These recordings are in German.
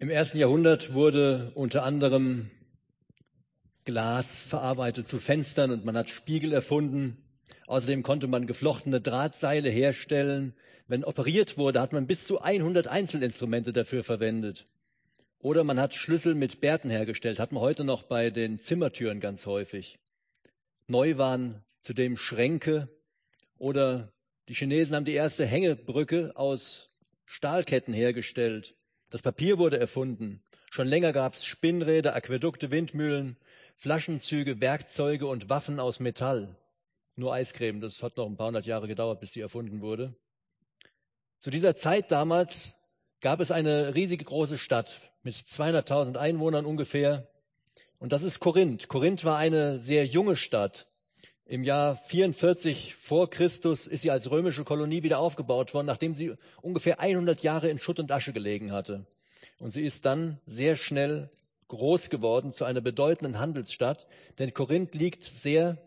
Im ersten Jahrhundert wurde unter anderem Glas verarbeitet zu Fenstern und man hat Spiegel erfunden. Außerdem konnte man geflochtene Drahtseile herstellen. Wenn operiert wurde, hat man bis zu 100 Einzelinstrumente dafür verwendet. Oder man hat Schlüssel mit Bärten hergestellt, hat man heute noch bei den Zimmertüren ganz häufig. Neu waren zudem Schränke oder die Chinesen haben die erste Hängebrücke aus Stahlketten hergestellt. Das Papier wurde erfunden. Schon länger gab es Spinnräder, Aquädukte, Windmühlen, Flaschenzüge, Werkzeuge und Waffen aus Metall. Nur Eiscreme, das hat noch ein paar hundert Jahre gedauert, bis die erfunden wurde. Zu dieser Zeit damals gab es eine riesige große Stadt mit 200.000 Einwohnern ungefähr. Und das ist Korinth. Korinth war eine sehr junge Stadt. Im Jahr 44 vor Christus ist sie als römische Kolonie wieder aufgebaut worden, nachdem sie ungefähr 100 Jahre in Schutt und Asche gelegen hatte. Und sie ist dann sehr schnell groß geworden zu einer bedeutenden Handelsstadt, denn Korinth liegt sehr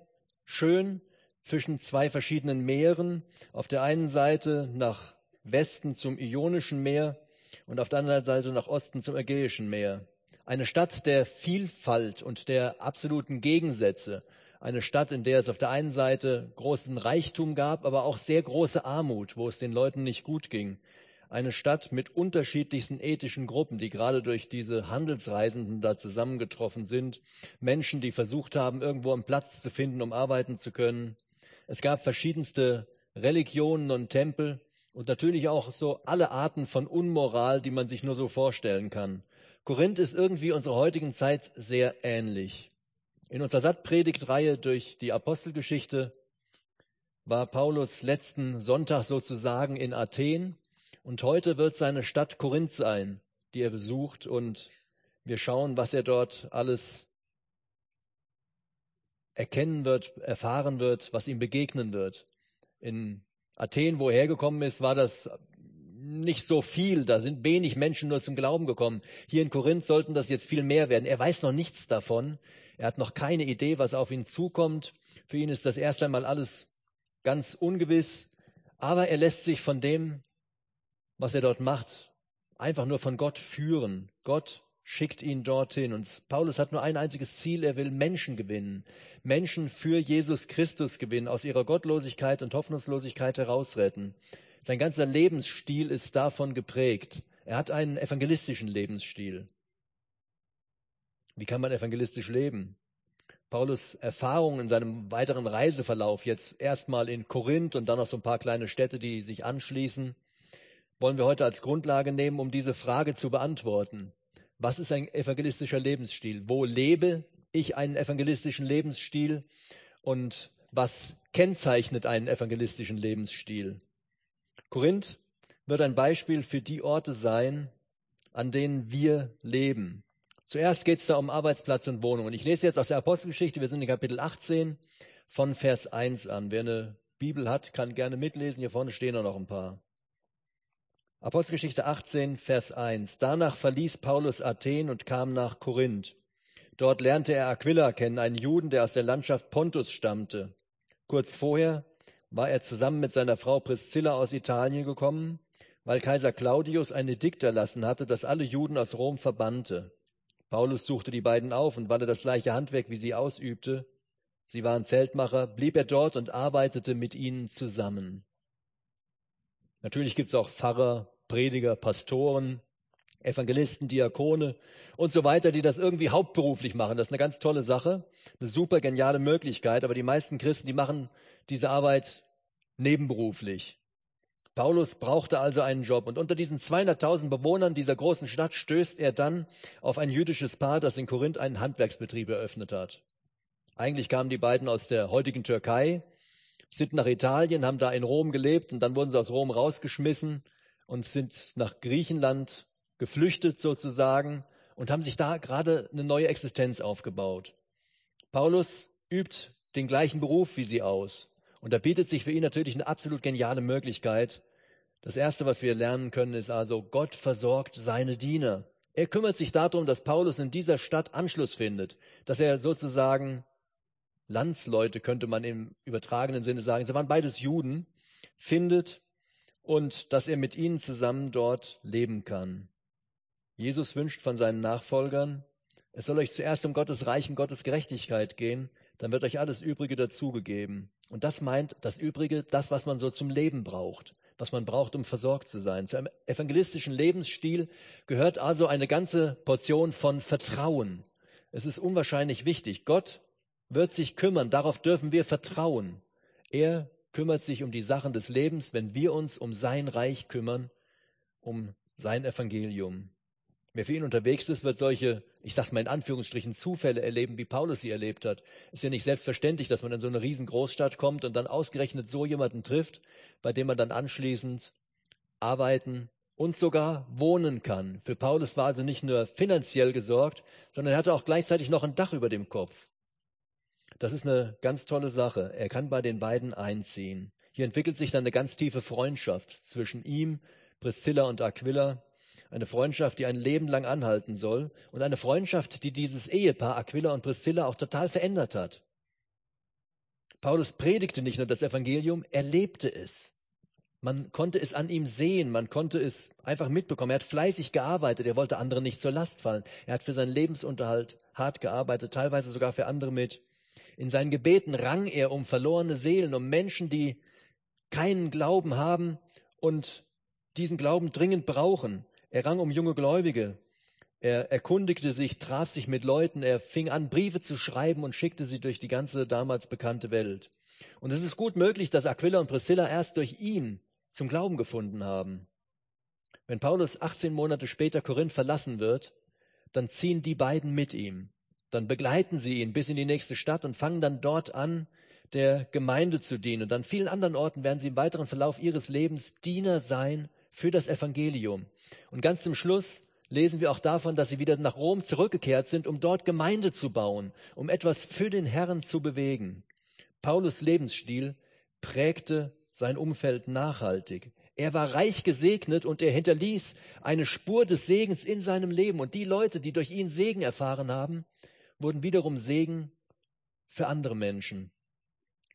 schön zwischen zwei verschiedenen Meeren. Auf der einen Seite nach Westen zum Ionischen Meer und auf der anderen Seite nach Osten zum Ägäischen Meer. Eine Stadt der Vielfalt und der absoluten Gegensätze eine Stadt, in der es auf der einen Seite großen Reichtum gab, aber auch sehr große Armut, wo es den Leuten nicht gut ging. Eine Stadt mit unterschiedlichsten ethischen Gruppen, die gerade durch diese Handelsreisenden da zusammengetroffen sind. Menschen, die versucht haben, irgendwo einen Platz zu finden, um arbeiten zu können. Es gab verschiedenste Religionen und Tempel und natürlich auch so alle Arten von Unmoral, die man sich nur so vorstellen kann. Korinth ist irgendwie unserer heutigen Zeit sehr ähnlich. In unserer Sattpredigtreihe durch die Apostelgeschichte war Paulus letzten Sonntag sozusagen in Athen und heute wird seine Stadt Korinth sein, die er besucht und wir schauen, was er dort alles erkennen wird, erfahren wird, was ihm begegnen wird. In Athen, wo er hergekommen ist, war das nicht so viel. Da sind wenig Menschen nur zum Glauben gekommen. Hier in Korinth sollten das jetzt viel mehr werden. Er weiß noch nichts davon. Er hat noch keine Idee, was auf ihn zukommt. Für ihn ist das erst einmal alles ganz ungewiss. Aber er lässt sich von dem, was er dort macht, einfach nur von Gott führen. Gott schickt ihn dorthin. Und Paulus hat nur ein einziges Ziel. Er will Menschen gewinnen. Menschen für Jesus Christus gewinnen, aus ihrer Gottlosigkeit und Hoffnungslosigkeit herausretten. Sein ganzer Lebensstil ist davon geprägt. Er hat einen evangelistischen Lebensstil. Wie kann man evangelistisch leben? Paulus Erfahrungen in seinem weiteren Reiseverlauf, jetzt erstmal in Korinth und dann noch so ein paar kleine Städte, die sich anschließen, wollen wir heute als Grundlage nehmen, um diese Frage zu beantworten. Was ist ein evangelistischer Lebensstil? Wo lebe ich einen evangelistischen Lebensstil? Und was kennzeichnet einen evangelistischen Lebensstil? Korinth wird ein Beispiel für die Orte sein, an denen wir leben. Zuerst geht es da um Arbeitsplatz und Wohnung. Und ich lese jetzt aus der Apostelgeschichte, wir sind in Kapitel 18 von Vers 1 an. Wer eine Bibel hat, kann gerne mitlesen. Hier vorne stehen noch ein paar. Apostelgeschichte 18, Vers 1. Danach verließ Paulus Athen und kam nach Korinth. Dort lernte er Aquila kennen, einen Juden, der aus der Landschaft Pontus stammte. Kurz vorher war er zusammen mit seiner Frau Priscilla aus Italien gekommen, weil Kaiser Claudius ein Edikt erlassen hatte, das alle Juden aus Rom verbannte. Paulus suchte die beiden auf und weil er das gleiche Handwerk wie sie ausübte, sie waren Zeltmacher, blieb er dort und arbeitete mit ihnen zusammen. Natürlich gibt es auch Pfarrer, Prediger, Pastoren, Evangelisten, Diakone und so weiter, die das irgendwie hauptberuflich machen. Das ist eine ganz tolle Sache, eine super geniale Möglichkeit, aber die meisten Christen, die machen diese Arbeit nebenberuflich. Paulus brauchte also einen Job und unter diesen 200.000 Bewohnern dieser großen Stadt stößt er dann auf ein jüdisches Paar, das in Korinth einen Handwerksbetrieb eröffnet hat. Eigentlich kamen die beiden aus der heutigen Türkei, sind nach Italien, haben da in Rom gelebt und dann wurden sie aus Rom rausgeschmissen und sind nach Griechenland geflüchtet sozusagen und haben sich da gerade eine neue Existenz aufgebaut. Paulus übt den gleichen Beruf wie sie aus. Und da bietet sich für ihn natürlich eine absolut geniale Möglichkeit. Das Erste, was wir lernen können, ist also, Gott versorgt seine Diener. Er kümmert sich darum, dass Paulus in dieser Stadt Anschluss findet, dass er sozusagen Landsleute, könnte man im übertragenen Sinne sagen, sie waren beides Juden, findet und dass er mit ihnen zusammen dort leben kann. Jesus wünscht von seinen Nachfolgern, es soll euch zuerst um Gottes Reich und Gottes Gerechtigkeit gehen, dann wird euch alles Übrige dazugegeben. Und das meint das Übrige, das, was man so zum Leben braucht, was man braucht, um versorgt zu sein. Zu einem evangelistischen Lebensstil gehört also eine ganze Portion von Vertrauen. Es ist unwahrscheinlich wichtig. Gott wird sich kümmern, darauf dürfen wir vertrauen. Er kümmert sich um die Sachen des Lebens, wenn wir uns um sein Reich kümmern, um sein Evangelium. Wer für ihn unterwegs ist, wird solche, ich sag's mal in Anführungsstrichen, Zufälle erleben, wie Paulus sie erlebt hat. Ist ja nicht selbstverständlich, dass man in so eine riesen Großstadt kommt und dann ausgerechnet so jemanden trifft, bei dem man dann anschließend arbeiten und sogar wohnen kann. Für Paulus war also nicht nur finanziell gesorgt, sondern er hatte auch gleichzeitig noch ein Dach über dem Kopf. Das ist eine ganz tolle Sache. Er kann bei den beiden einziehen. Hier entwickelt sich dann eine ganz tiefe Freundschaft zwischen ihm, Priscilla und Aquila. Eine Freundschaft, die ein Leben lang anhalten soll und eine Freundschaft, die dieses Ehepaar Aquila und Priscilla auch total verändert hat. Paulus predigte nicht nur das Evangelium, er lebte es. Man konnte es an ihm sehen, man konnte es einfach mitbekommen. Er hat fleißig gearbeitet, er wollte anderen nicht zur Last fallen. Er hat für seinen Lebensunterhalt hart gearbeitet, teilweise sogar für andere mit. In seinen Gebeten rang er um verlorene Seelen, um Menschen, die keinen Glauben haben und diesen Glauben dringend brauchen. Er rang um junge Gläubige. Er erkundigte sich, traf sich mit Leuten, er fing an, Briefe zu schreiben und schickte sie durch die ganze damals bekannte Welt. Und es ist gut möglich, dass Aquila und Priscilla erst durch ihn zum Glauben gefunden haben. Wenn Paulus 18 Monate später Korinth verlassen wird, dann ziehen die beiden mit ihm. Dann begleiten sie ihn bis in die nächste Stadt und fangen dann dort an, der Gemeinde zu dienen. Und an vielen anderen Orten werden sie im weiteren Verlauf ihres Lebens Diener sein für das Evangelium. Und ganz zum Schluss lesen wir auch davon, dass sie wieder nach Rom zurückgekehrt sind, um dort Gemeinde zu bauen, um etwas für den Herrn zu bewegen. Paulus Lebensstil prägte sein Umfeld nachhaltig. Er war reich gesegnet und er hinterließ eine Spur des Segens in seinem Leben. Und die Leute, die durch ihn Segen erfahren haben, wurden wiederum Segen für andere Menschen.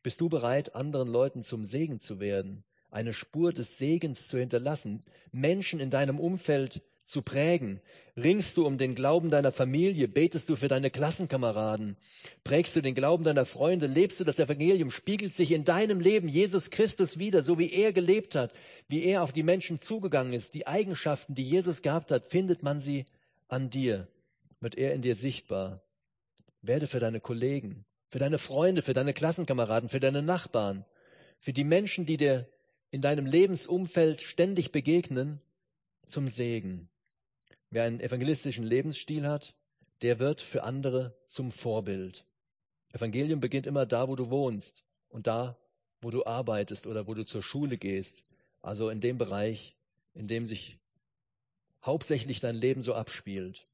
Bist du bereit, anderen Leuten zum Segen zu werden? Eine Spur des Segens zu hinterlassen, Menschen in deinem Umfeld zu prägen? Ringst du um den Glauben deiner Familie? Betest du für deine Klassenkameraden? Prägst du den Glauben deiner Freunde? Lebst du das Evangelium? Spiegelt sich in deinem Leben Jesus Christus wieder, so wie er gelebt hat, wie er auf die Menschen zugegangen ist? Die Eigenschaften, die Jesus gehabt hat, findet man sie an dir? Wird er in dir sichtbar? Werde für deine Kollegen, für deine Freunde, für deine Klassenkameraden, für deine Nachbarn, für die Menschen, die dir in deinem Lebensumfeld ständig begegnen, zum Segen. Wer einen evangelistischen Lebensstil hat, der wird für andere zum Vorbild. Evangelium beginnt immer da, wo du wohnst und da, wo du arbeitest oder wo du zur Schule gehst. Also in dem Bereich, in dem sich hauptsächlich dein Leben so abspielt.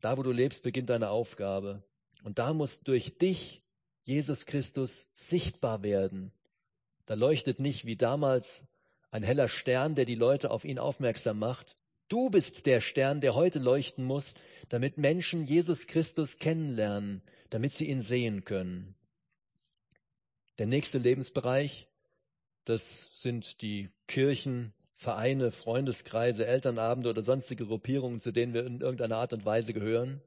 Da, wo du lebst, beginnt deine Aufgabe. Und da muss durch dich Jesus Christus sichtbar werden. Da leuchtet nicht wie damals ein heller Stern, der die Leute auf ihn aufmerksam macht. Du bist der Stern, der heute leuchten muss, damit Menschen Jesus Christus kennenlernen, damit sie ihn sehen können. Der nächste Lebensbereich, das sind die Kirchen, Vereine, Freundeskreise, Elternabende oder sonstige Gruppierungen, zu denen wir in irgendeiner Art und Weise gehören.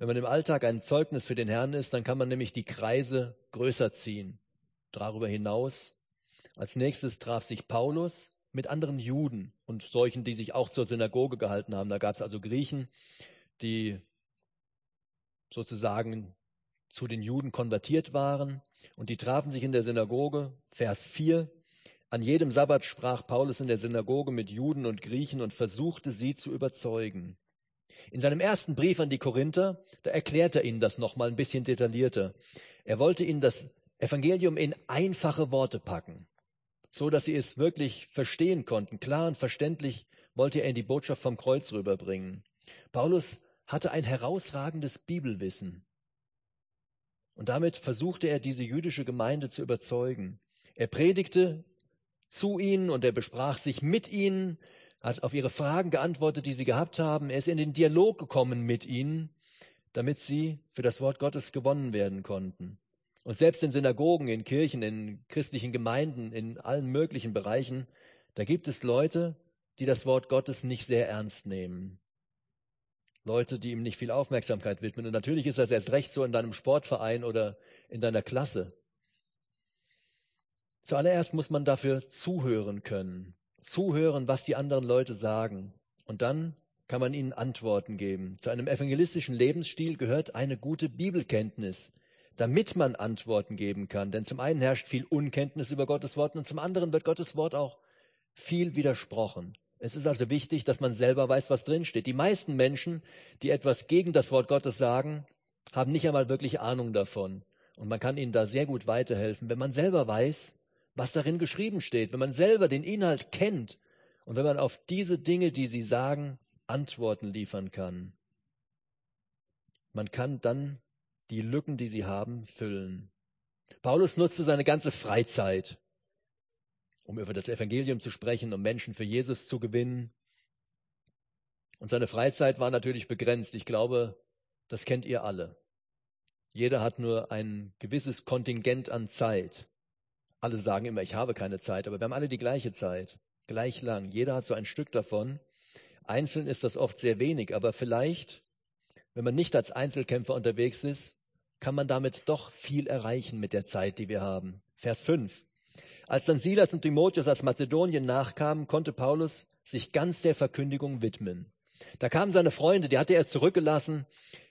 Wenn man im Alltag ein Zeugnis für den Herrn ist, dann kann man nämlich die Kreise größer ziehen. Darüber hinaus. Als nächstes traf sich Paulus mit anderen Juden und solchen, die sich auch zur Synagoge gehalten haben. Da gab es also Griechen, die sozusagen zu den Juden konvertiert waren und die trafen sich in der Synagoge. Vers 4. An jedem Sabbat sprach Paulus in der Synagoge mit Juden und Griechen und versuchte sie zu überzeugen. In seinem ersten Brief an die Korinther, da erklärt er ihnen das nochmal ein bisschen detaillierter. Er wollte ihnen das Evangelium in einfache Worte packen, so dass sie es wirklich verstehen konnten. Klar und verständlich wollte er ihnen die Botschaft vom Kreuz rüberbringen. Paulus hatte ein herausragendes Bibelwissen. Und damit versuchte er, diese jüdische Gemeinde zu überzeugen. Er predigte zu ihnen und er besprach sich mit ihnen hat auf ihre Fragen geantwortet, die sie gehabt haben. Er ist in den Dialog gekommen mit ihnen, damit sie für das Wort Gottes gewonnen werden konnten. Und selbst in Synagogen, in Kirchen, in christlichen Gemeinden, in allen möglichen Bereichen, da gibt es Leute, die das Wort Gottes nicht sehr ernst nehmen. Leute, die ihm nicht viel Aufmerksamkeit widmen. Und natürlich ist das erst recht so in deinem Sportverein oder in deiner Klasse. Zuallererst muss man dafür zuhören können. Zuhören, was die anderen Leute sagen. Und dann kann man ihnen Antworten geben. Zu einem evangelistischen Lebensstil gehört eine gute Bibelkenntnis, damit man Antworten geben kann. Denn zum einen herrscht viel Unkenntnis über Gottes Wort und zum anderen wird Gottes Wort auch viel widersprochen. Es ist also wichtig, dass man selber weiß, was drinsteht. Die meisten Menschen, die etwas gegen das Wort Gottes sagen, haben nicht einmal wirklich Ahnung davon. Und man kann ihnen da sehr gut weiterhelfen, wenn man selber weiß, was darin geschrieben steht, wenn man selber den Inhalt kennt und wenn man auf diese Dinge, die sie sagen, Antworten liefern kann. Man kann dann die Lücken, die sie haben, füllen. Paulus nutzte seine ganze Freizeit, um über das Evangelium zu sprechen, um Menschen für Jesus zu gewinnen. Und seine Freizeit war natürlich begrenzt. Ich glaube, das kennt ihr alle. Jeder hat nur ein gewisses Kontingent an Zeit. Alle sagen immer, ich habe keine Zeit, aber wir haben alle die gleiche Zeit, gleich lang. Jeder hat so ein Stück davon. Einzeln ist das oft sehr wenig, aber vielleicht, wenn man nicht als Einzelkämpfer unterwegs ist, kann man damit doch viel erreichen mit der Zeit, die wir haben. Vers 5. Als dann Silas und Timotheus aus Mazedonien nachkamen, konnte Paulus sich ganz der Verkündigung widmen. Da kamen seine Freunde, die hatte er zurückgelassen.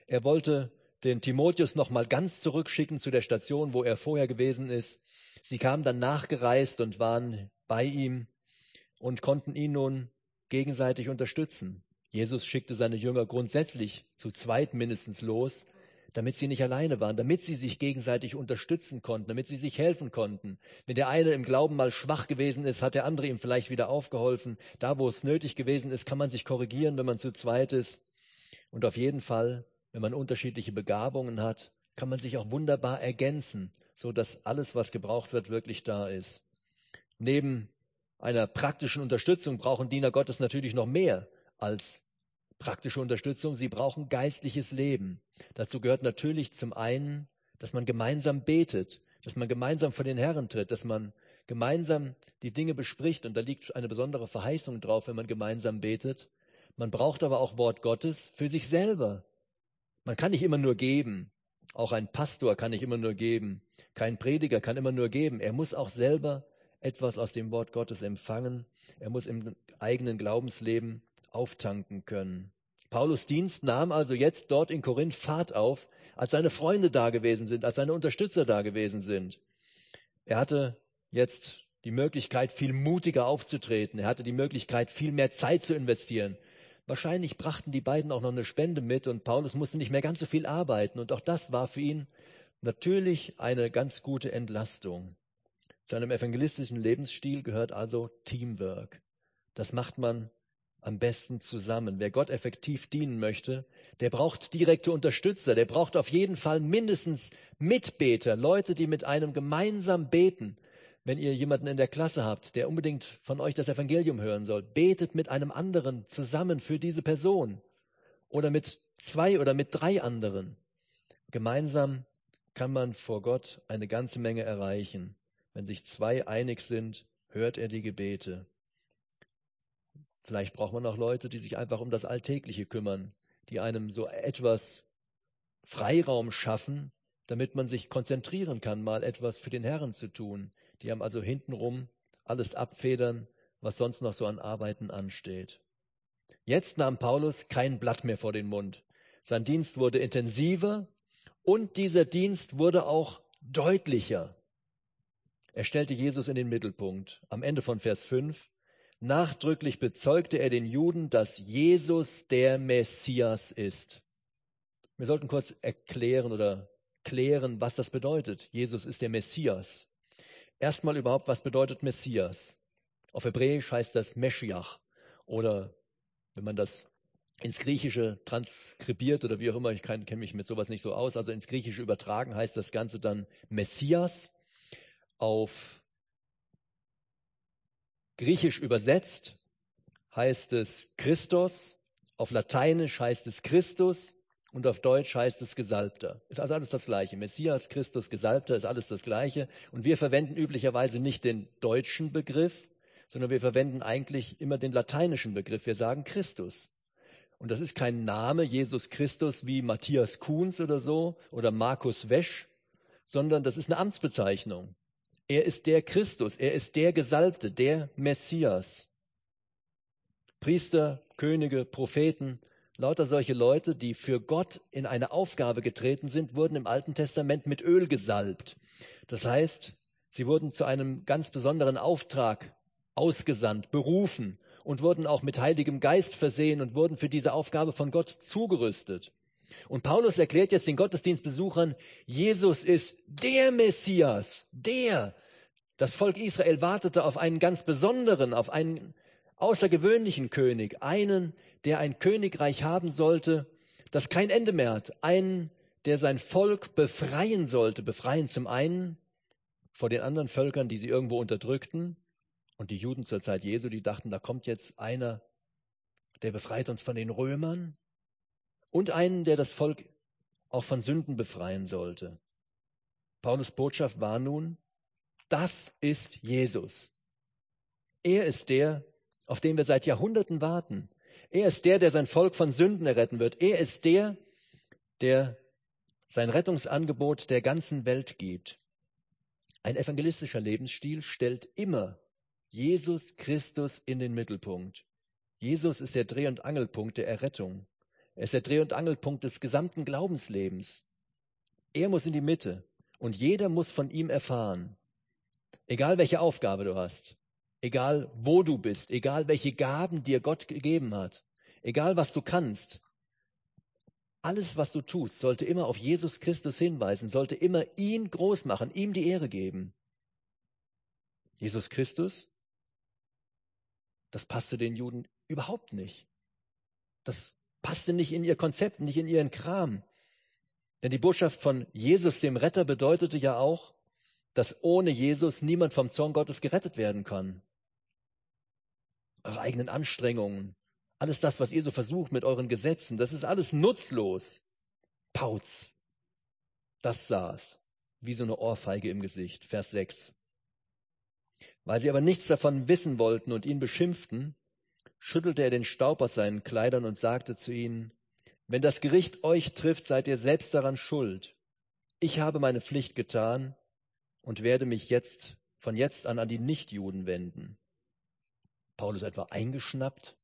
Er wollte den Timotheus noch mal ganz zurückschicken zu der Station, wo er vorher gewesen ist. Sie kamen dann nachgereist und waren bei ihm und konnten ihn nun gegenseitig unterstützen. Jesus schickte seine Jünger grundsätzlich zu zweit mindestens los, damit sie nicht alleine waren, damit sie sich gegenseitig unterstützen konnten, damit sie sich helfen konnten. Wenn der eine im Glauben mal schwach gewesen ist, hat der andere ihm vielleicht wieder aufgeholfen. Da, wo es nötig gewesen ist, kann man sich korrigieren, wenn man zu zweit ist. Und auf jeden Fall, wenn man unterschiedliche Begabungen hat, kann man sich auch wunderbar ergänzen, so dass alles, was gebraucht wird, wirklich da ist. Neben einer praktischen Unterstützung brauchen Diener Gottes natürlich noch mehr als praktische Unterstützung. Sie brauchen geistliches Leben. Dazu gehört natürlich zum einen, dass man gemeinsam betet, dass man gemeinsam vor den Herren tritt, dass man gemeinsam die Dinge bespricht. Und da liegt eine besondere Verheißung drauf, wenn man gemeinsam betet. Man braucht aber auch Wort Gottes für sich selber. Man kann nicht immer nur geben. Auch ein Pastor kann nicht immer nur geben. Kein Prediger kann immer nur geben. Er muss auch selber etwas aus dem Wort Gottes empfangen. Er muss im eigenen Glaubensleben auftanken können. Paulus Dienst nahm also jetzt dort in Korinth Fahrt auf, als seine Freunde da gewesen sind, als seine Unterstützer da gewesen sind. Er hatte jetzt die Möglichkeit, viel mutiger aufzutreten. Er hatte die Möglichkeit, viel mehr Zeit zu investieren. Wahrscheinlich brachten die beiden auch noch eine Spende mit und Paulus musste nicht mehr ganz so viel arbeiten. Und auch das war für ihn natürlich eine ganz gute Entlastung. Zu einem evangelistischen Lebensstil gehört also Teamwork. Das macht man am besten zusammen. Wer Gott effektiv dienen möchte, der braucht direkte Unterstützer, der braucht auf jeden Fall mindestens Mitbeter, Leute, die mit einem gemeinsam beten. Wenn ihr jemanden in der Klasse habt, der unbedingt von euch das Evangelium hören soll, betet mit einem anderen zusammen für diese Person oder mit zwei oder mit drei anderen. Gemeinsam kann man vor Gott eine ganze Menge erreichen. Wenn sich zwei einig sind, hört er die Gebete. Vielleicht braucht man auch Leute, die sich einfach um das Alltägliche kümmern, die einem so etwas Freiraum schaffen, damit man sich konzentrieren kann, mal etwas für den Herrn zu tun. Die haben also hintenrum alles abfedern, was sonst noch so an Arbeiten ansteht. Jetzt nahm Paulus kein Blatt mehr vor den Mund. Sein Dienst wurde intensiver und dieser Dienst wurde auch deutlicher. Er stellte Jesus in den Mittelpunkt. Am Ende von Vers 5 nachdrücklich bezeugte er den Juden, dass Jesus der Messias ist. Wir sollten kurz erklären oder klären, was das bedeutet. Jesus ist der Messias. Erstmal überhaupt, was bedeutet Messias? Auf Hebräisch heißt das Meschiach oder wenn man das ins Griechische transkribiert oder wie auch immer, ich kenne mich mit sowas nicht so aus, also ins Griechische übertragen heißt das Ganze dann Messias auf Griechisch übersetzt heißt es Christus, auf Lateinisch heißt es Christus und auf Deutsch heißt es Gesalbter. Ist also alles das Gleiche. Messias, Christus, Gesalbter ist alles das Gleiche. Und wir verwenden üblicherweise nicht den deutschen Begriff, sondern wir verwenden eigentlich immer den lateinischen Begriff. Wir sagen Christus. Und das ist kein Name Jesus Christus wie Matthias Kuhns oder so oder Markus Wesch, sondern das ist eine Amtsbezeichnung. Er ist der Christus, er ist der Gesalbte, der Messias. Priester, Könige, Propheten, lauter solche Leute, die für Gott in eine Aufgabe getreten sind, wurden im Alten Testament mit Öl gesalbt. Das heißt, sie wurden zu einem ganz besonderen Auftrag ausgesandt, berufen und wurden auch mit Heiligem Geist versehen und wurden für diese Aufgabe von Gott zugerüstet. Und Paulus erklärt jetzt den Gottesdienstbesuchern, Jesus ist der Messias, der. Das Volk Israel wartete auf einen ganz besonderen, auf einen außergewöhnlichen König, einen, der ein Königreich haben sollte, das kein Ende mehr hat, einen, der sein Volk befreien sollte, befreien zum einen vor den anderen Völkern, die sie irgendwo unterdrückten, und die Juden zur Zeit Jesu, die dachten, da kommt jetzt einer, der befreit uns von den Römern und einen, der das Volk auch von Sünden befreien sollte. Paulus Botschaft war nun, das ist Jesus. Er ist der, auf den wir seit Jahrhunderten warten. Er ist der, der sein Volk von Sünden erretten wird. Er ist der, der sein Rettungsangebot der ganzen Welt gibt. Ein evangelistischer Lebensstil stellt immer Jesus Christus in den Mittelpunkt. Jesus ist der Dreh- und Angelpunkt der Errettung. Er ist der Dreh- und Angelpunkt des gesamten Glaubenslebens. Er muss in die Mitte und jeder muss von ihm erfahren. Egal welche Aufgabe du hast, egal wo du bist, egal welche Gaben dir Gott gegeben hat, egal was du kannst, alles, was du tust, sollte immer auf Jesus Christus hinweisen, sollte immer ihn groß machen, ihm die Ehre geben. Jesus Christus das passte den Juden überhaupt nicht. Das passte nicht in ihr Konzept, nicht in ihren Kram. Denn die Botschaft von Jesus, dem Retter, bedeutete ja auch, dass ohne Jesus niemand vom Zorn Gottes gerettet werden kann. Eure eigenen Anstrengungen, alles das, was ihr so versucht mit euren Gesetzen, das ist alles nutzlos. Pauz. Das saß wie so eine Ohrfeige im Gesicht. Vers 6. Weil sie aber nichts davon wissen wollten und ihn beschimpften, schüttelte er den Staub aus seinen Kleidern und sagte zu ihnen, wenn das Gericht euch trifft, seid ihr selbst daran schuld. Ich habe meine Pflicht getan und werde mich jetzt von jetzt an an die Nichtjuden wenden. Paulus etwa eingeschnappt?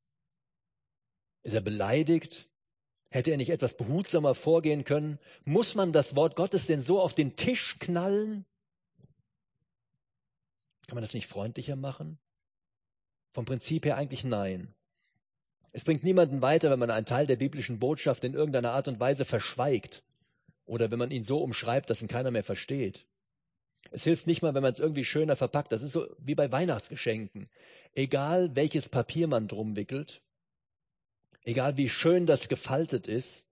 Ist er beleidigt? Hätte er nicht etwas behutsamer vorgehen können? Muss man das Wort Gottes denn so auf den Tisch knallen? Kann man das nicht freundlicher machen? Vom Prinzip her eigentlich nein. Es bringt niemanden weiter, wenn man einen Teil der biblischen Botschaft in irgendeiner Art und Weise verschweigt oder wenn man ihn so umschreibt, dass ihn keiner mehr versteht. Es hilft nicht mal, wenn man es irgendwie schöner verpackt. Das ist so wie bei Weihnachtsgeschenken. Egal welches Papier man drum wickelt, egal wie schön das gefaltet ist,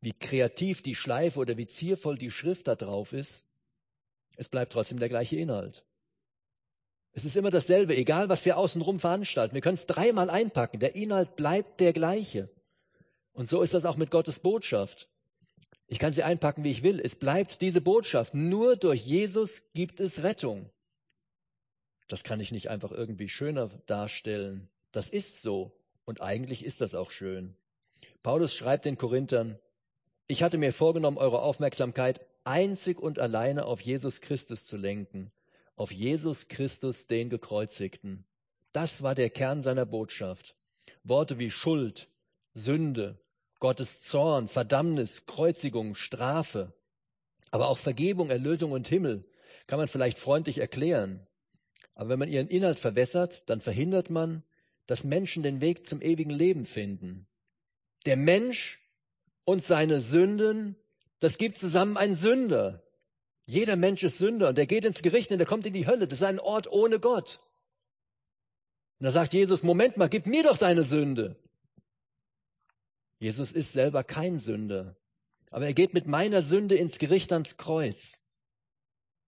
wie kreativ die Schleife oder wie ziervoll die Schrift da drauf ist, es bleibt trotzdem der gleiche Inhalt. Es ist immer dasselbe, egal was wir außenrum veranstalten. Wir können es dreimal einpacken. Der Inhalt bleibt der gleiche. Und so ist das auch mit Gottes Botschaft. Ich kann sie einpacken, wie ich will. Es bleibt diese Botschaft. Nur durch Jesus gibt es Rettung. Das kann ich nicht einfach irgendwie schöner darstellen. Das ist so. Und eigentlich ist das auch schön. Paulus schreibt den Korinthern, ich hatte mir vorgenommen, eure Aufmerksamkeit einzig und alleine auf Jesus Christus zu lenken auf Jesus Christus, den Gekreuzigten. Das war der Kern seiner Botschaft. Worte wie Schuld, Sünde, Gottes Zorn, Verdammnis, Kreuzigung, Strafe, aber auch Vergebung, Erlösung und Himmel kann man vielleicht freundlich erklären. Aber wenn man ihren Inhalt verwässert, dann verhindert man, dass Menschen den Weg zum ewigen Leben finden. Der Mensch und seine Sünden, das gibt zusammen ein Sünder. Jeder Mensch ist Sünder und er geht ins Gericht und er kommt in die Hölle. Das ist ein Ort ohne Gott. Und da sagt Jesus, Moment mal, gib mir doch deine Sünde. Jesus ist selber kein Sünder, aber er geht mit meiner Sünde ins Gericht ans Kreuz.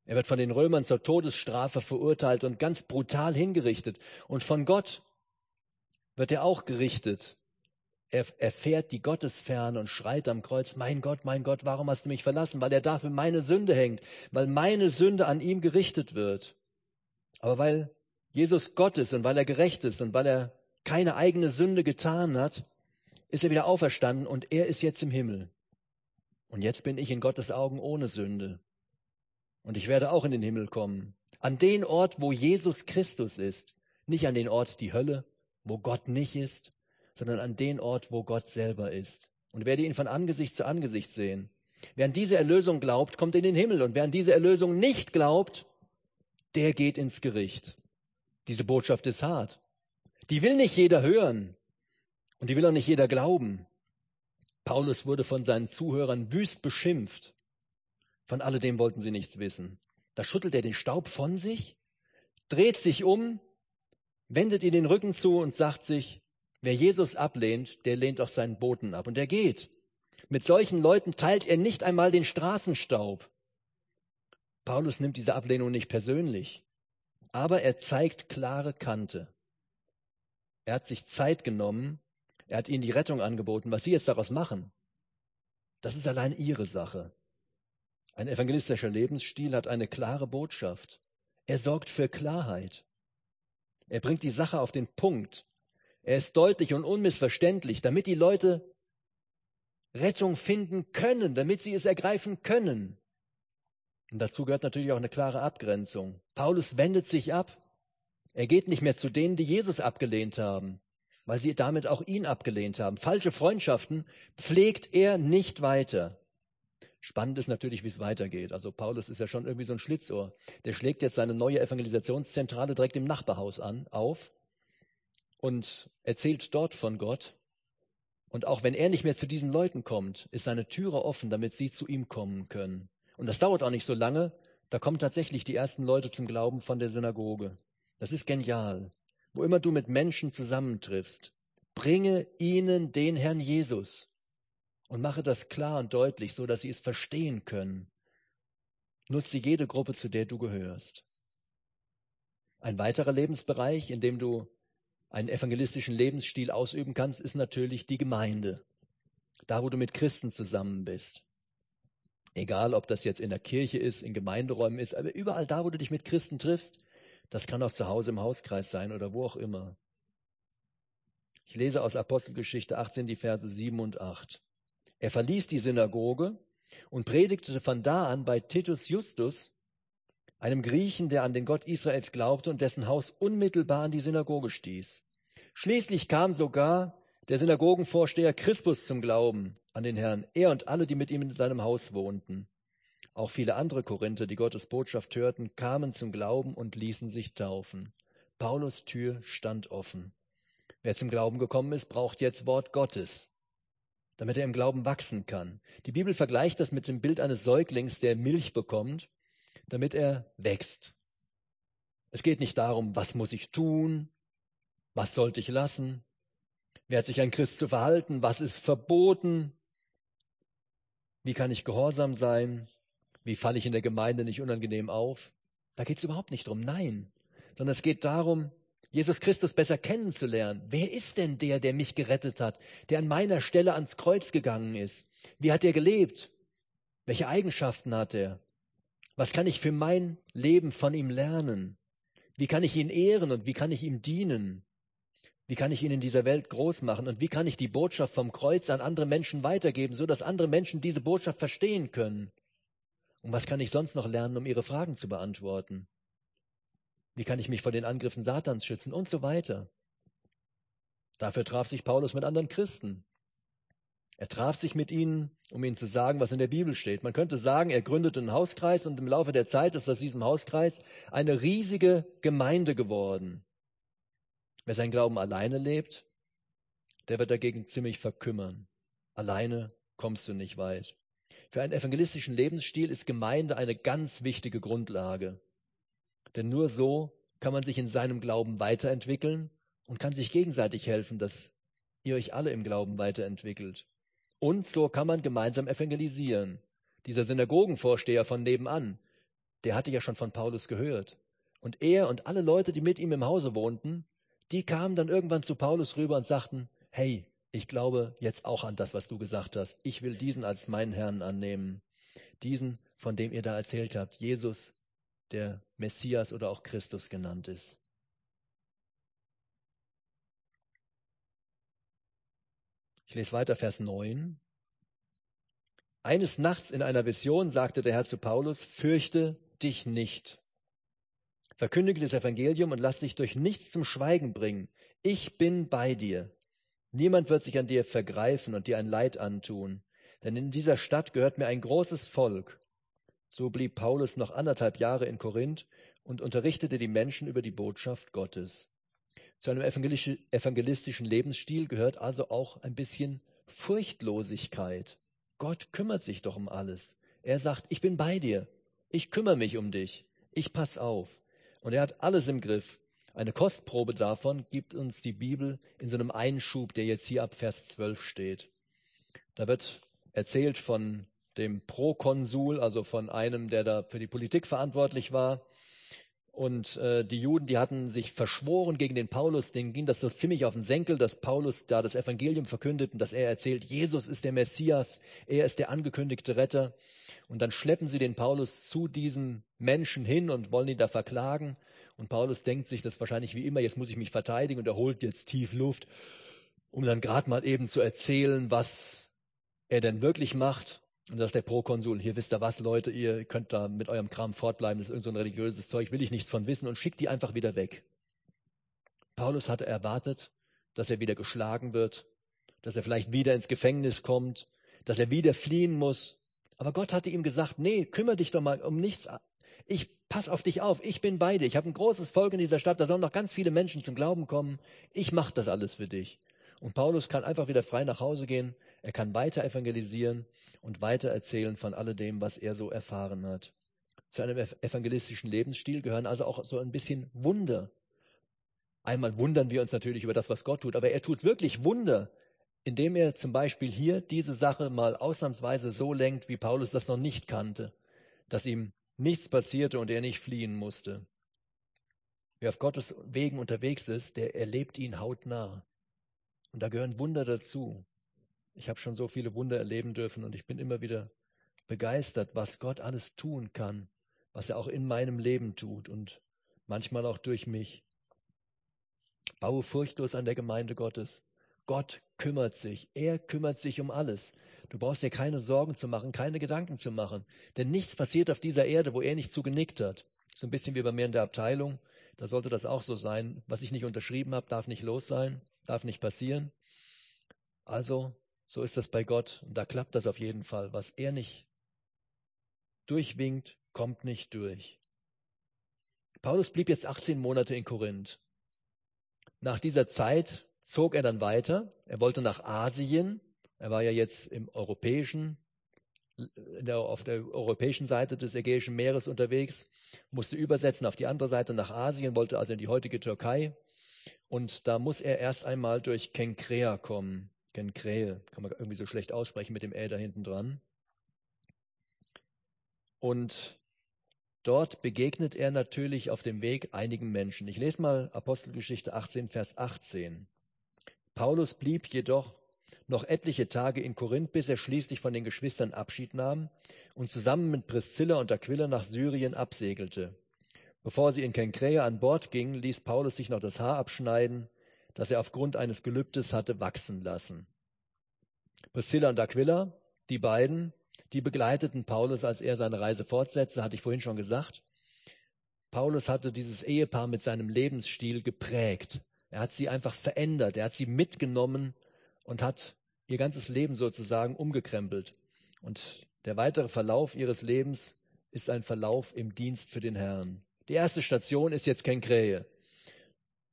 Er wird von den Römern zur Todesstrafe verurteilt und ganz brutal hingerichtet. Und von Gott wird er auch gerichtet er erfährt die Gottesferne und schreit am Kreuz, mein Gott, mein Gott, warum hast du mich verlassen? Weil er da für meine Sünde hängt, weil meine Sünde an ihm gerichtet wird. Aber weil Jesus Gott ist und weil er gerecht ist und weil er keine eigene Sünde getan hat, ist er wieder auferstanden und er ist jetzt im Himmel. Und jetzt bin ich in Gottes Augen ohne Sünde. Und ich werde auch in den Himmel kommen. An den Ort, wo Jesus Christus ist. Nicht an den Ort die Hölle, wo Gott nicht ist, sondern an den Ort, wo Gott selber ist. Und werde ihn von Angesicht zu Angesicht sehen. Wer an diese Erlösung glaubt, kommt in den Himmel. Und wer an diese Erlösung nicht glaubt, der geht ins Gericht. Diese Botschaft ist hart. Die will nicht jeder hören. Und die will auch nicht jeder glauben. Paulus wurde von seinen Zuhörern wüst beschimpft. Von alledem wollten sie nichts wissen. Da schüttelt er den Staub von sich, dreht sich um, wendet ihr den Rücken zu und sagt sich, wer Jesus ablehnt, der lehnt auch seinen Boten ab. Und er geht. Mit solchen Leuten teilt er nicht einmal den Straßenstaub. Paulus nimmt diese Ablehnung nicht persönlich, aber er zeigt klare Kante. Er hat sich Zeit genommen, er hat ihnen die Rettung angeboten. Was sie jetzt daraus machen, das ist allein ihre Sache. Ein evangelistischer Lebensstil hat eine klare Botschaft. Er sorgt für Klarheit. Er bringt die Sache auf den Punkt. Er ist deutlich und unmissverständlich, damit die Leute Rettung finden können, damit sie es ergreifen können. Und dazu gehört natürlich auch eine klare Abgrenzung. Paulus wendet sich ab. Er geht nicht mehr zu denen, die Jesus abgelehnt haben weil sie damit auch ihn abgelehnt haben. Falsche Freundschaften pflegt er nicht weiter. Spannend ist natürlich, wie es weitergeht. Also Paulus ist ja schon irgendwie so ein Schlitzohr. Der schlägt jetzt seine neue Evangelisationszentrale direkt im Nachbarhaus an, auf und erzählt dort von Gott. Und auch wenn er nicht mehr zu diesen Leuten kommt, ist seine Türe offen, damit sie zu ihm kommen können. Und das dauert auch nicht so lange. Da kommen tatsächlich die ersten Leute zum Glauben von der Synagoge. Das ist genial wo immer du mit Menschen zusammentriffst, bringe ihnen den Herrn Jesus und mache das klar und deutlich, so dass sie es verstehen können. Nutze jede Gruppe, zu der du gehörst. Ein weiterer Lebensbereich, in dem du einen evangelistischen Lebensstil ausüben kannst, ist natürlich die Gemeinde. Da, wo du mit Christen zusammen bist. Egal, ob das jetzt in der Kirche ist, in Gemeinderäumen ist, aber überall da, wo du dich mit Christen triffst, das kann auch zu Hause im Hauskreis sein oder wo auch immer. Ich lese aus Apostelgeschichte 18 die Verse 7 und 8. Er verließ die Synagoge und predigte von da an bei Titus Justus, einem Griechen, der an den Gott Israels glaubte und dessen Haus unmittelbar an die Synagoge stieß. Schließlich kam sogar der Synagogenvorsteher Crispus zum Glauben an den Herrn, er und alle, die mit ihm in seinem Haus wohnten. Auch viele andere Korinther, die Gottes Botschaft hörten, kamen zum Glauben und ließen sich taufen. Paulus Tür stand offen. Wer zum Glauben gekommen ist, braucht jetzt Wort Gottes, damit er im Glauben wachsen kann. Die Bibel vergleicht das mit dem Bild eines Säuglings, der Milch bekommt, damit er wächst. Es geht nicht darum, was muss ich tun, was sollte ich lassen, wer hat sich ein Christ zu verhalten, was ist verboten, wie kann ich gehorsam sein, wie falle ich in der Gemeinde nicht unangenehm auf? Da geht es überhaupt nicht drum, nein. Sondern es geht darum, Jesus Christus besser kennenzulernen. Wer ist denn der, der mich gerettet hat, der an meiner Stelle ans Kreuz gegangen ist? Wie hat er gelebt? Welche Eigenschaften hat er? Was kann ich für mein Leben von ihm lernen? Wie kann ich ihn ehren und wie kann ich ihm dienen? Wie kann ich ihn in dieser Welt groß machen und wie kann ich die Botschaft vom Kreuz an andere Menschen weitergeben, so dass andere Menschen diese Botschaft verstehen können? Und was kann ich sonst noch lernen, um ihre Fragen zu beantworten? Wie kann ich mich vor den Angriffen Satans schützen und so weiter? Dafür traf sich Paulus mit anderen Christen. Er traf sich mit ihnen, um ihnen zu sagen, was in der Bibel steht. Man könnte sagen, er gründete einen Hauskreis und im Laufe der Zeit ist aus diesem Hauskreis eine riesige Gemeinde geworden. Wer sein Glauben alleine lebt, der wird dagegen ziemlich verkümmern. Alleine kommst du nicht weit. Für einen evangelistischen Lebensstil ist Gemeinde eine ganz wichtige Grundlage. Denn nur so kann man sich in seinem Glauben weiterentwickeln und kann sich gegenseitig helfen, dass ihr euch alle im Glauben weiterentwickelt. Und so kann man gemeinsam evangelisieren. Dieser Synagogenvorsteher von nebenan, der hatte ja schon von Paulus gehört. Und er und alle Leute, die mit ihm im Hause wohnten, die kamen dann irgendwann zu Paulus rüber und sagten, hey, ich glaube jetzt auch an das, was du gesagt hast. Ich will diesen als meinen Herrn annehmen. Diesen, von dem ihr da erzählt habt, Jesus, der Messias oder auch Christus genannt ist. Ich lese weiter Vers 9. Eines Nachts in einer Vision sagte der Herr zu Paulus, fürchte dich nicht. Verkündige das Evangelium und lass dich durch nichts zum Schweigen bringen. Ich bin bei dir. Niemand wird sich an dir vergreifen und dir ein Leid antun. Denn in dieser Stadt gehört mir ein großes Volk. So blieb Paulus noch anderthalb Jahre in Korinth und unterrichtete die Menschen über die Botschaft Gottes. Zu einem evangelistischen Lebensstil gehört also auch ein bisschen Furchtlosigkeit. Gott kümmert sich doch um alles. Er sagt, ich bin bei dir. Ich kümmere mich um dich. Ich pass auf. Und er hat alles im Griff. Eine Kostprobe davon gibt uns die Bibel in so einem Einschub, der jetzt hier ab Vers 12 steht. Da wird erzählt von dem Prokonsul, also von einem, der da für die Politik verantwortlich war. Und äh, die Juden, die hatten sich verschworen gegen den Paulus, denen ging das so ziemlich auf den Senkel, dass Paulus da das Evangelium verkündet und dass er erzählt, Jesus ist der Messias, er ist der angekündigte Retter. Und dann schleppen sie den Paulus zu diesem Menschen hin und wollen ihn da verklagen. Und Paulus denkt sich das wahrscheinlich wie immer, jetzt muss ich mich verteidigen und er holt jetzt tief Luft, um dann gerade mal eben zu erzählen, was er denn wirklich macht. Und da sagt der Prokonsul, hier wisst ihr was, Leute, ihr könnt da mit eurem Kram fortbleiben, das ist irgendein so religiöses Zeug, will ich nichts von wissen und schickt die einfach wieder weg. Paulus hatte erwartet, dass er wieder geschlagen wird, dass er vielleicht wieder ins Gefängnis kommt, dass er wieder fliehen muss. Aber Gott hatte ihm gesagt, nee, kümmere dich doch mal um nichts. Ich pass auf dich auf, ich bin bei dir. Ich habe ein großes Volk in dieser Stadt, da sollen noch ganz viele Menschen zum Glauben kommen. Ich mache das alles für dich. Und Paulus kann einfach wieder frei nach Hause gehen. Er kann weiter evangelisieren und weiter erzählen von alledem, was er so erfahren hat. Zu einem evangelistischen Lebensstil gehören also auch so ein bisschen Wunder. Einmal wundern wir uns natürlich über das, was Gott tut, aber er tut wirklich Wunder, indem er zum Beispiel hier diese Sache mal ausnahmsweise so lenkt, wie Paulus das noch nicht kannte, dass ihm nichts passierte und er nicht fliehen musste. Wer auf Gottes Wegen unterwegs ist, der erlebt ihn hautnah. Und da gehören Wunder dazu. Ich habe schon so viele Wunder erleben dürfen und ich bin immer wieder begeistert, was Gott alles tun kann, was er auch in meinem Leben tut und manchmal auch durch mich. Baue furchtlos an der Gemeinde Gottes. Gott kümmert sich. Er kümmert sich um alles. Du brauchst dir keine Sorgen zu machen, keine Gedanken zu machen. Denn nichts passiert auf dieser Erde, wo er nicht zugenickt hat. So ein bisschen wie bei mir in der Abteilung. Da sollte das auch so sein. Was ich nicht unterschrieben habe, darf nicht los sein, darf nicht passieren. Also so ist das bei Gott und da klappt das auf jeden Fall. Was er nicht durchwinkt, kommt nicht durch. Paulus blieb jetzt 18 Monate in Korinth. Nach dieser Zeit zog er dann weiter. Er wollte nach Asien. Er war ja jetzt im europäischen, der, auf der europäischen Seite des Ägäischen Meeres unterwegs, musste übersetzen auf die andere Seite nach Asien, wollte also in die heutige Türkei. Und da muss er erst einmal durch Kenkrea kommen. Kenkrähe, kann man irgendwie so schlecht aussprechen mit dem Ä da hinten dran. Und dort begegnet er natürlich auf dem Weg einigen Menschen. Ich lese mal Apostelgeschichte 18, Vers 18. Paulus blieb jedoch noch etliche Tage in Korinth, bis er schließlich von den Geschwistern Abschied nahm und zusammen mit Priscilla und Aquila nach Syrien absegelte. Bevor sie in Kenkräe an Bord gingen, ließ Paulus sich noch das Haar abschneiden das er aufgrund eines Gelübdes hatte wachsen lassen. Priscilla und Aquila, die beiden, die begleiteten Paulus, als er seine Reise fortsetzte, hatte ich vorhin schon gesagt. Paulus hatte dieses Ehepaar mit seinem Lebensstil geprägt. Er hat sie einfach verändert. Er hat sie mitgenommen und hat ihr ganzes Leben sozusagen umgekrempelt. Und der weitere Verlauf ihres Lebens ist ein Verlauf im Dienst für den Herrn. Die erste Station ist jetzt Kenkrähe.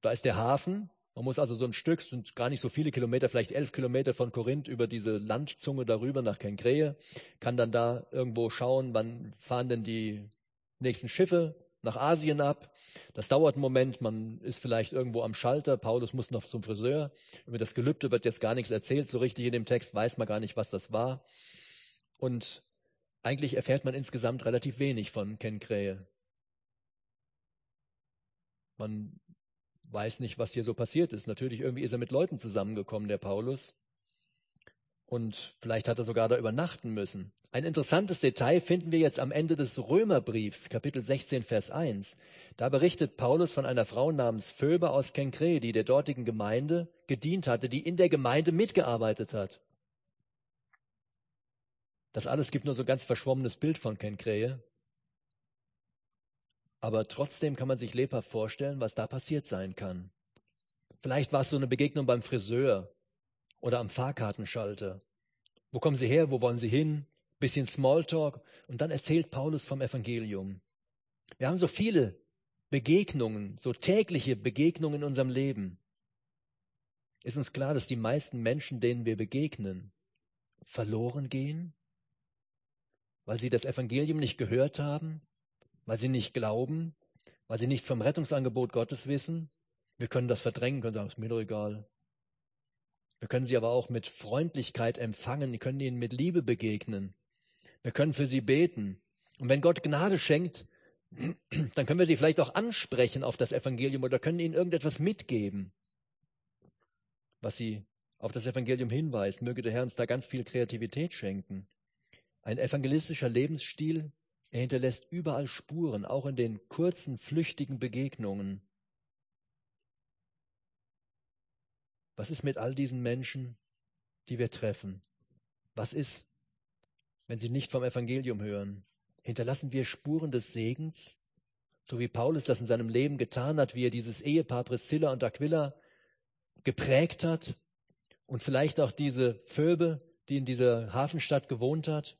Da ist der Hafen, man muss also so ein Stück, sind gar nicht so viele Kilometer, vielleicht elf Kilometer von Korinth über diese Landzunge darüber nach Kenkrähe, kann dann da irgendwo schauen, wann fahren denn die nächsten Schiffe nach Asien ab. Das dauert einen Moment, man ist vielleicht irgendwo am Schalter, Paulus muss noch zum Friseur. Über das Gelübde wird jetzt gar nichts erzählt, so richtig in dem Text weiß man gar nicht, was das war. Und eigentlich erfährt man insgesamt relativ wenig von Kenkrähe. Man weiß nicht, was hier so passiert ist. Natürlich, irgendwie ist er mit Leuten zusammengekommen, der Paulus. Und vielleicht hat er sogar da übernachten müssen. Ein interessantes Detail finden wir jetzt am Ende des Römerbriefs, Kapitel 16, Vers 1. Da berichtet Paulus von einer Frau namens Phoebe aus Kenkre, die der dortigen Gemeinde gedient hatte, die in der Gemeinde mitgearbeitet hat. Das alles gibt nur so ein ganz verschwommenes Bild von Kenkrähe. Aber trotzdem kann man sich lebhaft vorstellen, was da passiert sein kann. Vielleicht war es so eine Begegnung beim Friseur oder am Fahrkartenschalter. Wo kommen Sie her? Wo wollen Sie hin? Bisschen Smalltalk. Und dann erzählt Paulus vom Evangelium. Wir haben so viele Begegnungen, so tägliche Begegnungen in unserem Leben. Ist uns klar, dass die meisten Menschen, denen wir begegnen, verloren gehen, weil sie das Evangelium nicht gehört haben, weil sie nicht glauben, weil sie nichts vom Rettungsangebot Gottes wissen. Wir können das verdrängen, können sagen, ist mir doch egal. Wir können sie aber auch mit Freundlichkeit empfangen, wir können ihnen mit Liebe begegnen. Wir können für sie beten. Und wenn Gott Gnade schenkt, dann können wir sie vielleicht auch ansprechen auf das Evangelium oder können ihnen irgendetwas mitgeben, was sie auf das Evangelium hinweist. Möge der Herr uns da ganz viel Kreativität schenken. Ein evangelistischer Lebensstil, er hinterlässt überall Spuren, auch in den kurzen, flüchtigen Begegnungen. Was ist mit all diesen Menschen, die wir treffen? Was ist, wenn sie nicht vom Evangelium hören? Hinterlassen wir Spuren des Segens, so wie Paulus das in seinem Leben getan hat, wie er dieses Ehepaar Priscilla und Aquila geprägt hat und vielleicht auch diese Phoebe, die in dieser Hafenstadt gewohnt hat,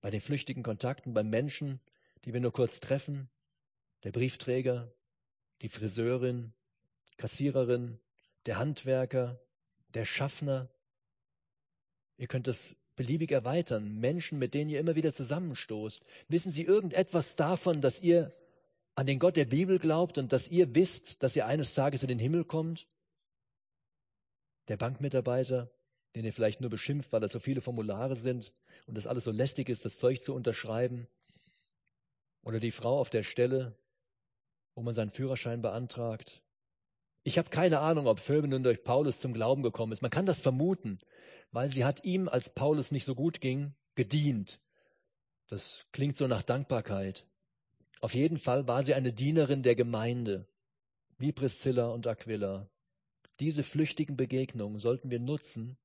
bei den flüchtigen Kontakten, beim Menschen, die wir nur kurz treffen, der Briefträger, die Friseurin, Kassiererin, der Handwerker, der Schaffner. Ihr könnt es beliebig erweitern. Menschen, mit denen ihr immer wieder zusammenstoßt. Wissen Sie irgendetwas davon, dass ihr an den Gott der Bibel glaubt und dass ihr wisst, dass ihr eines Tages in den Himmel kommt? Der Bankmitarbeiter, den ihr vielleicht nur beschimpft, weil da so viele Formulare sind und das alles so lästig ist, das Zeug zu unterschreiben. Oder die Frau auf der Stelle, wo man seinen Führerschein beantragt. Ich habe keine Ahnung, ob Phoebe nun durch Paulus zum Glauben gekommen ist. Man kann das vermuten, weil sie hat ihm, als Paulus nicht so gut ging, gedient. Das klingt so nach Dankbarkeit. Auf jeden Fall war sie eine Dienerin der Gemeinde, wie Priscilla und Aquila. Diese flüchtigen Begegnungen sollten wir nutzen,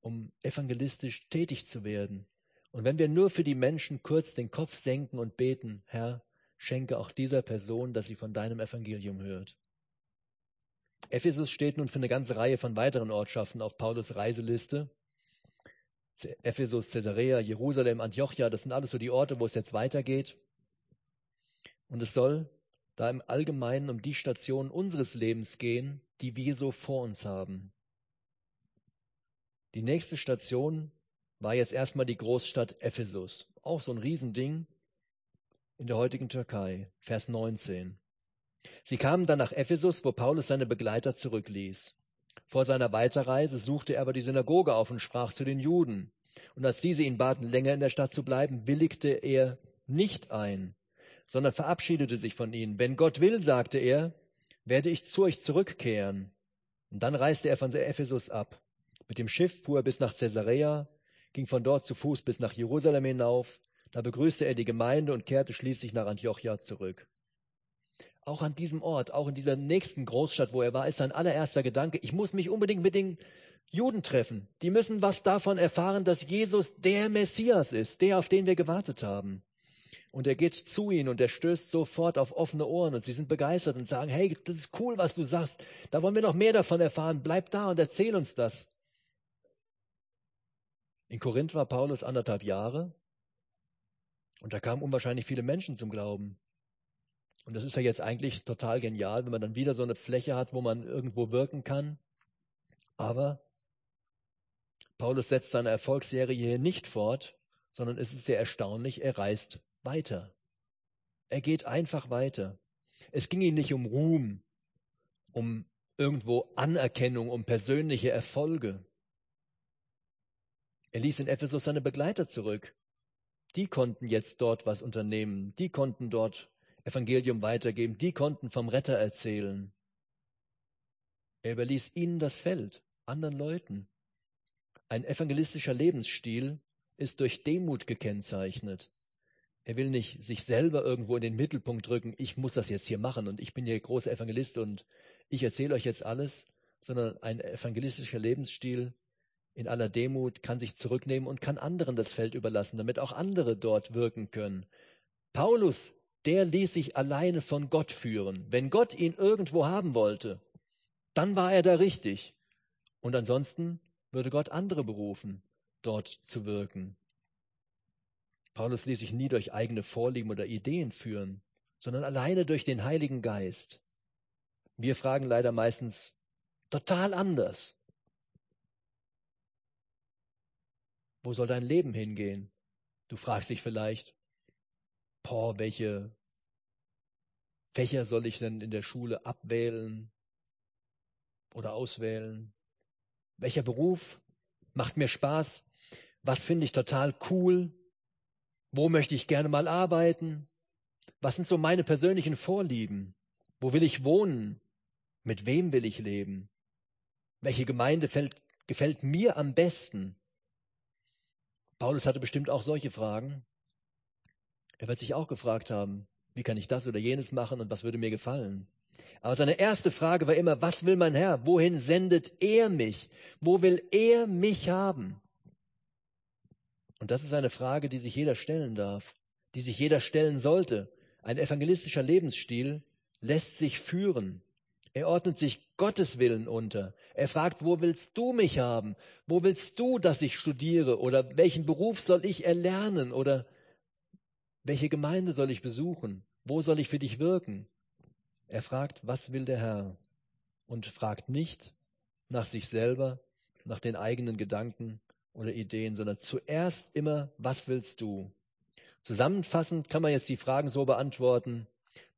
um evangelistisch tätig zu werden. Und wenn wir nur für die Menschen kurz den Kopf senken und beten, Herr, schenke auch dieser Person, dass sie von deinem Evangelium hört. Ephesus steht nun für eine ganze Reihe von weiteren Ortschaften auf Paulus Reiseliste. Ephesus, Caesarea, Jerusalem, Antiochia, das sind alles so die Orte, wo es jetzt weitergeht. Und es soll da im Allgemeinen um die Stationen unseres Lebens gehen, die wir so vor uns haben. Die nächste Station war jetzt erstmal die Großstadt Ephesus. Auch so ein Riesending in der heutigen Türkei. Vers 19. Sie kamen dann nach Ephesus, wo Paulus seine Begleiter zurückließ. Vor seiner Weiterreise suchte er aber die Synagoge auf und sprach zu den Juden. Und als diese ihn baten, länger in der Stadt zu bleiben, willigte er nicht ein, sondern verabschiedete sich von ihnen. Wenn Gott will, sagte er, werde ich zu euch zurückkehren. Und dann reiste er von Ephesus ab. Mit dem Schiff fuhr er bis nach Caesarea, ging von dort zu Fuß bis nach Jerusalem hinauf. Da begrüßte er die Gemeinde und kehrte schließlich nach Antiochia zurück. Auch an diesem Ort, auch in dieser nächsten Großstadt, wo er war, ist sein allererster Gedanke, ich muss mich unbedingt mit den Juden treffen. Die müssen was davon erfahren, dass Jesus der Messias ist, der, auf den wir gewartet haben. Und er geht zu ihnen und er stößt sofort auf offene Ohren und sie sind begeistert und sagen, hey, das ist cool, was du sagst. Da wollen wir noch mehr davon erfahren. Bleib da und erzähl uns das. In Korinth war Paulus anderthalb Jahre und da kamen unwahrscheinlich viele Menschen zum Glauben. Und das ist ja jetzt eigentlich total genial, wenn man dann wieder so eine Fläche hat, wo man irgendwo wirken kann. Aber Paulus setzt seine Erfolgsserie hier nicht fort, sondern es ist sehr erstaunlich, er reist weiter. Er geht einfach weiter. Es ging ihm nicht um Ruhm, um irgendwo Anerkennung, um persönliche Erfolge. Er ließ in Ephesus seine Begleiter zurück. Die konnten jetzt dort was unternehmen. Die konnten dort Evangelium weitergeben. Die konnten vom Retter erzählen. Er überließ ihnen das Feld, anderen Leuten. Ein evangelistischer Lebensstil ist durch Demut gekennzeichnet. Er will nicht sich selber irgendwo in den Mittelpunkt drücken, ich muss das jetzt hier machen und ich bin hier großer Evangelist und ich erzähle euch jetzt alles, sondern ein evangelistischer Lebensstil in aller Demut kann sich zurücknehmen und kann anderen das Feld überlassen, damit auch andere dort wirken können. Paulus, der ließ sich alleine von Gott führen. Wenn Gott ihn irgendwo haben wollte, dann war er da richtig. Und ansonsten würde Gott andere berufen, dort zu wirken. Paulus ließ sich nie durch eigene Vorlieben oder Ideen führen, sondern alleine durch den Heiligen Geist. Wir fragen leider meistens total anders. Wo soll dein Leben hingehen? Du fragst dich vielleicht, boah, welche Fächer soll ich denn in der Schule abwählen oder auswählen? Welcher Beruf macht mir Spaß? Was finde ich total cool? Wo möchte ich gerne mal arbeiten? Was sind so meine persönlichen Vorlieben? Wo will ich wohnen? Mit wem will ich leben? Welche Gemeinde fällt, gefällt mir am besten? Paulus hatte bestimmt auch solche Fragen. Er wird sich auch gefragt haben, wie kann ich das oder jenes machen und was würde mir gefallen? Aber seine erste Frage war immer, was will mein Herr? Wohin sendet er mich? Wo will er mich haben? Und das ist eine Frage, die sich jeder stellen darf, die sich jeder stellen sollte. Ein evangelistischer Lebensstil lässt sich führen. Er ordnet sich Gottes Willen unter. Er fragt, wo willst du mich haben? Wo willst du, dass ich studiere? Oder welchen Beruf soll ich erlernen? Oder welche Gemeinde soll ich besuchen? Wo soll ich für dich wirken? Er fragt, was will der Herr? Und fragt nicht nach sich selber, nach den eigenen Gedanken oder Ideen, sondern zuerst immer, was willst du? Zusammenfassend kann man jetzt die Fragen so beantworten,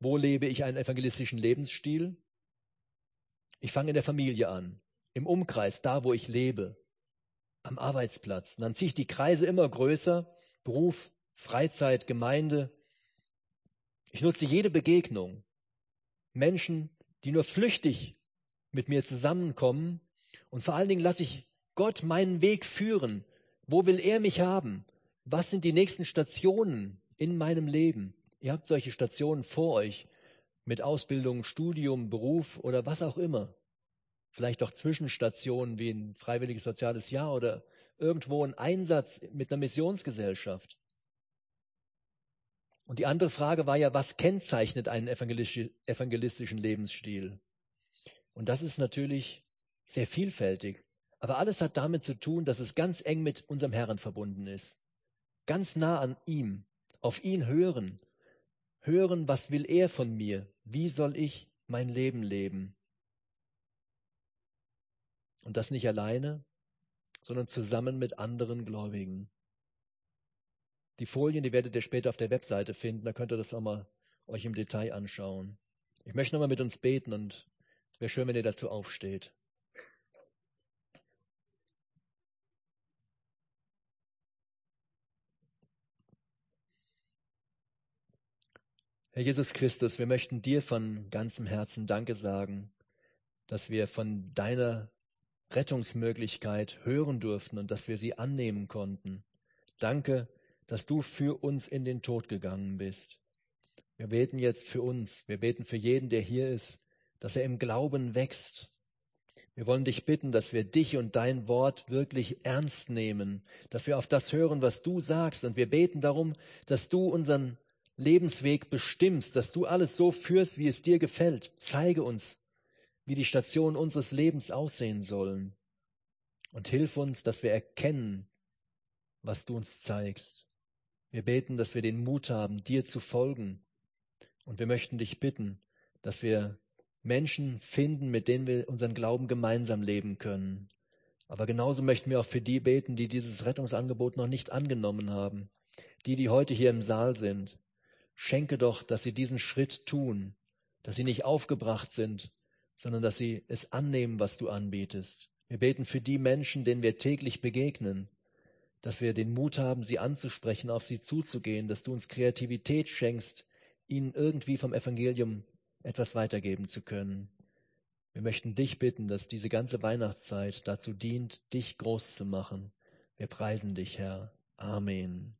wo lebe ich einen evangelistischen Lebensstil? Ich fange in der Familie an, im Umkreis, da wo ich lebe, am Arbeitsplatz. Und dann ziehe ich die Kreise immer größer, Beruf, Freizeit, Gemeinde. Ich nutze jede Begegnung. Menschen, die nur flüchtig mit mir zusammenkommen. Und vor allen Dingen lasse ich Gott meinen Weg führen. Wo will er mich haben? Was sind die nächsten Stationen in meinem Leben? Ihr habt solche Stationen vor euch mit Ausbildung, Studium, Beruf oder was auch immer. Vielleicht auch Zwischenstationen wie ein freiwilliges soziales Jahr oder irgendwo ein Einsatz mit einer Missionsgesellschaft. Und die andere Frage war ja, was kennzeichnet einen evangelistischen Lebensstil? Und das ist natürlich sehr vielfältig. Aber alles hat damit zu tun, dass es ganz eng mit unserem Herrn verbunden ist. Ganz nah an ihm, auf ihn hören, hören, was will er von mir? Wie soll ich mein Leben leben? Und das nicht alleine, sondern zusammen mit anderen Gläubigen. Die Folien, die werdet ihr später auf der Webseite finden, da könnt ihr das auch mal euch im Detail anschauen. Ich möchte nochmal mit uns beten und es wäre schön, wenn ihr dazu aufsteht. Herr Jesus Christus, wir möchten dir von ganzem Herzen Danke sagen, dass wir von deiner Rettungsmöglichkeit hören durften und dass wir sie annehmen konnten. Danke, dass du für uns in den Tod gegangen bist. Wir beten jetzt für uns, wir beten für jeden, der hier ist, dass er im Glauben wächst. Wir wollen dich bitten, dass wir dich und dein Wort wirklich ernst nehmen, dass wir auf das hören, was du sagst. Und wir beten darum, dass du unseren Lebensweg bestimmst, dass du alles so führst, wie es dir gefällt. Zeige uns, wie die Stationen unseres Lebens aussehen sollen. Und hilf uns, dass wir erkennen, was du uns zeigst. Wir beten, dass wir den Mut haben, dir zu folgen. Und wir möchten dich bitten, dass wir Menschen finden, mit denen wir unseren Glauben gemeinsam leben können. Aber genauso möchten wir auch für die beten, die dieses Rettungsangebot noch nicht angenommen haben. Die, die heute hier im Saal sind. Schenke doch, dass sie diesen Schritt tun, dass sie nicht aufgebracht sind, sondern dass sie es annehmen, was du anbietest. Wir beten für die Menschen, denen wir täglich begegnen, dass wir den Mut haben, sie anzusprechen, auf sie zuzugehen, dass du uns Kreativität schenkst, ihnen irgendwie vom Evangelium etwas weitergeben zu können. Wir möchten dich bitten, dass diese ganze Weihnachtszeit dazu dient, dich groß zu machen. Wir preisen dich, Herr. Amen.